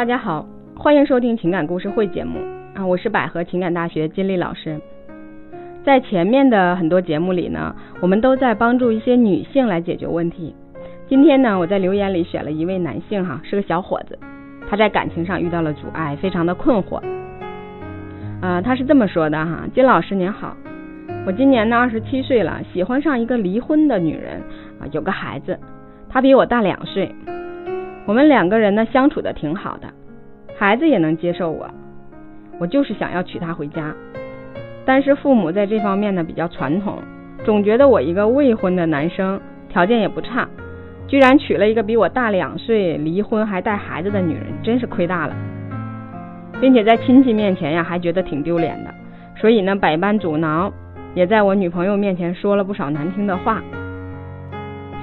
大家好，欢迎收听情感故事会节目啊，我是百合情感大学金丽老师。在前面的很多节目里呢，我们都在帮助一些女性来解决问题。今天呢，我在留言里选了一位男性哈，是个小伙子，他在感情上遇到了阻碍，非常的困惑。啊，他是这么说的哈，金老师您好，我今年呢二十七岁了，喜欢上一个离婚的女人啊，有个孩子，她比我大两岁。我们两个人呢相处的挺好的，孩子也能接受我，我就是想要娶她回家，但是父母在这方面呢比较传统，总觉得我一个未婚的男生条件也不差，居然娶了一个比我大两岁、离婚还带孩子的女人，真是亏大了，并且在亲戚面前呀还觉得挺丢脸的，所以呢百般阻挠，也在我女朋友面前说了不少难听的话。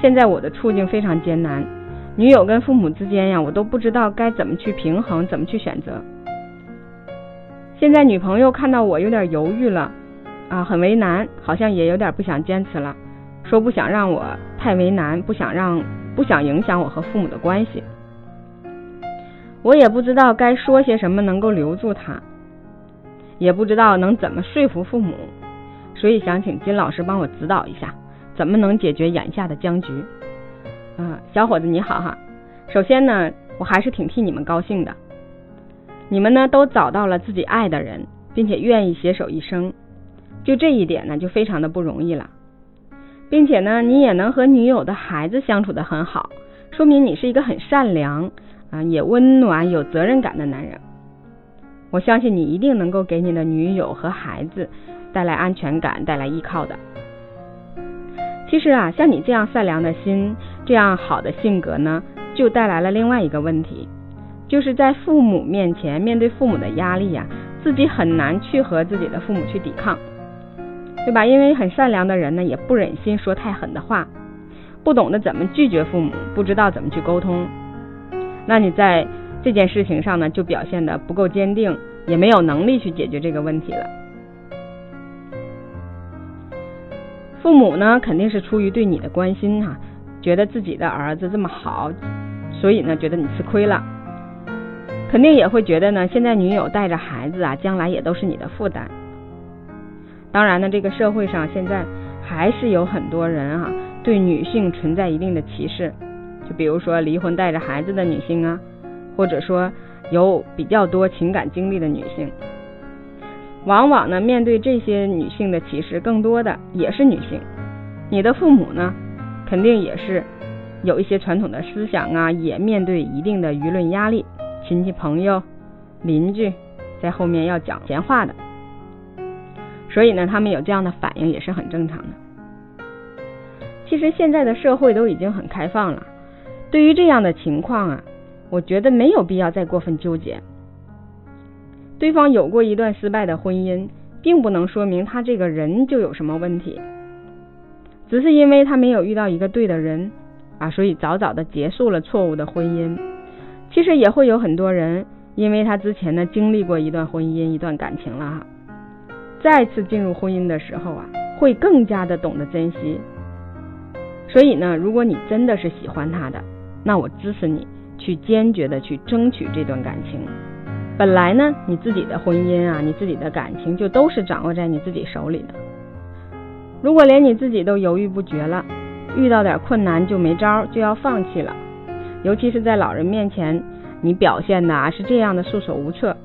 现在我的处境非常艰难。女友跟父母之间呀，我都不知道该怎么去平衡，怎么去选择。现在女朋友看到我有点犹豫了，啊，很为难，好像也有点不想坚持了，说不想让我太为难，不想让不想影响我和父母的关系。我也不知道该说些什么能够留住他，也不知道能怎么说服父母，所以想请金老师帮我指导一下，怎么能解决眼下的僵局。啊，小伙子你好哈！首先呢，我还是挺替你们高兴的。你们呢都找到了自己爱的人，并且愿意携手一生，就这一点呢就非常的不容易了。并且呢，你也能和女友的孩子相处的很好，说明你是一个很善良啊，也温暖、有责任感的男人。我相信你一定能够给你的女友和孩子带来安全感，带来依靠的。其实啊，像你这样善良的心。这样好的性格呢，就带来了另外一个问题，就是在父母面前，面对父母的压力呀，自己很难去和自己的父母去抵抗，对吧？因为很善良的人呢，也不忍心说太狠的话，不懂得怎么拒绝父母，不知道怎么去沟通，那你在这件事情上呢，就表现的不够坚定，也没有能力去解决这个问题了。父母呢，肯定是出于对你的关心哈。觉得自己的儿子这么好，所以呢，觉得你吃亏了，肯定也会觉得呢，现在女友带着孩子啊，将来也都是你的负担。当然呢，这个社会上现在还是有很多人啊，对女性存在一定的歧视，就比如说离婚带着孩子的女性啊，或者说有比较多情感经历的女性，往往呢，面对这些女性的歧视，更多的也是女性。你的父母呢？肯定也是有一些传统的思想啊，也面对一定的舆论压力，亲戚朋友、邻居在后面要讲闲话的，所以呢，他们有这样的反应也是很正常的。其实现在的社会都已经很开放了，对于这样的情况啊，我觉得没有必要再过分纠结。对方有过一段失败的婚姻，并不能说明他这个人就有什么问题。只是因为他没有遇到一个对的人啊，所以早早的结束了错误的婚姻。其实也会有很多人，因为他之前呢经历过一段婚姻、一段感情了哈，再次进入婚姻的时候啊，会更加的懂得珍惜。所以呢，如果你真的是喜欢他的，那我支持你去坚决的去争取这段感情。本来呢，你自己的婚姻啊，你自己的感情就都是掌握在你自己手里的。如果连你自己都犹豫不决了，遇到点困难就没招，就要放弃了，尤其是在老人面前，你表现的啊是这样的束手无策，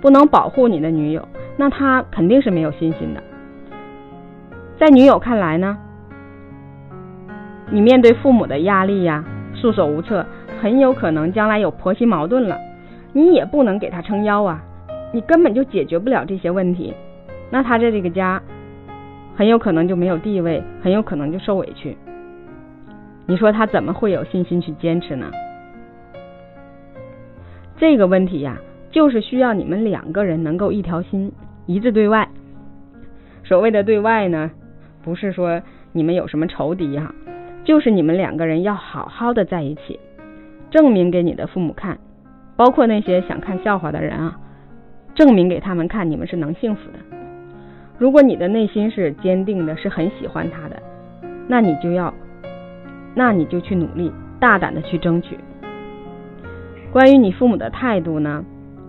不能保护你的女友，那他肯定是没有信心的。在女友看来呢，你面对父母的压力呀，束手无策，很有可能将来有婆媳矛盾了，你也不能给他撑腰啊，你根本就解决不了这些问题，那他在这个家。很有可能就没有地位，很有可能就受委屈。你说他怎么会有信心去坚持呢？这个问题呀，就是需要你们两个人能够一条心，一致对外。所谓的对外呢，不是说你们有什么仇敌哈，就是你们两个人要好好的在一起，证明给你的父母看，包括那些想看笑话的人啊，证明给他们看，你们是能幸福的。如果你的内心是坚定的，是很喜欢他的，那你就要，那你就去努力，大胆的去争取。关于你父母的态度呢，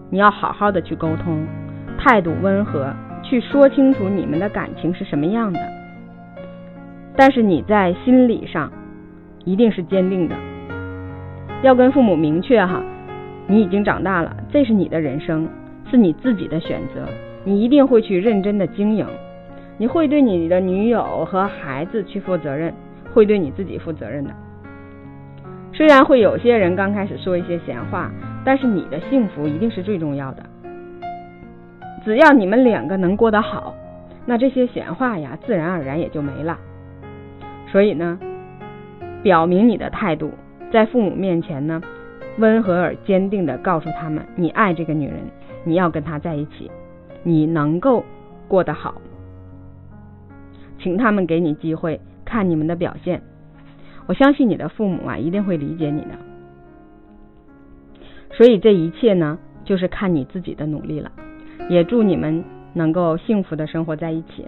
你要好好的去沟通，态度温和，去说清楚你们的感情是什么样的。但是你在心理上一定是坚定的，要跟父母明确哈，你已经长大了，这是你的人生，是你自己的选择，你一定会去认真的经营，你会对你的女友和孩子去负责任，会对你自己负责任的。虽然会有些人刚开始说一些闲话，但是你的幸福一定是最重要的。只要你们两个能过得好，那这些闲话呀，自然而然也就没了。所以呢，表明你的态度，在父母面前呢，温和而坚定的告诉他们，你爱这个女人，你要跟她在一起，你能够过得好，请他们给你机会，看你们的表现。我相信你的父母啊，一定会理解你的。所以这一切呢，就是看你自己的努力了。也祝你们能够幸福的生活在一起。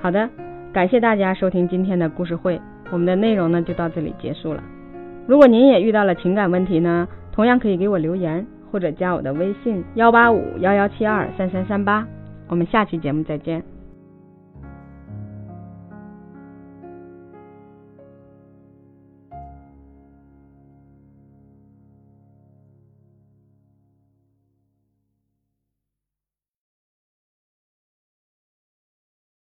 好的，感谢大家收听今天的故事会，我们的内容呢就到这里结束了。如果您也遇到了情感问题呢，同样可以给我留言或者加我的微信幺八五幺幺七二三三三八。我们下期节目再见。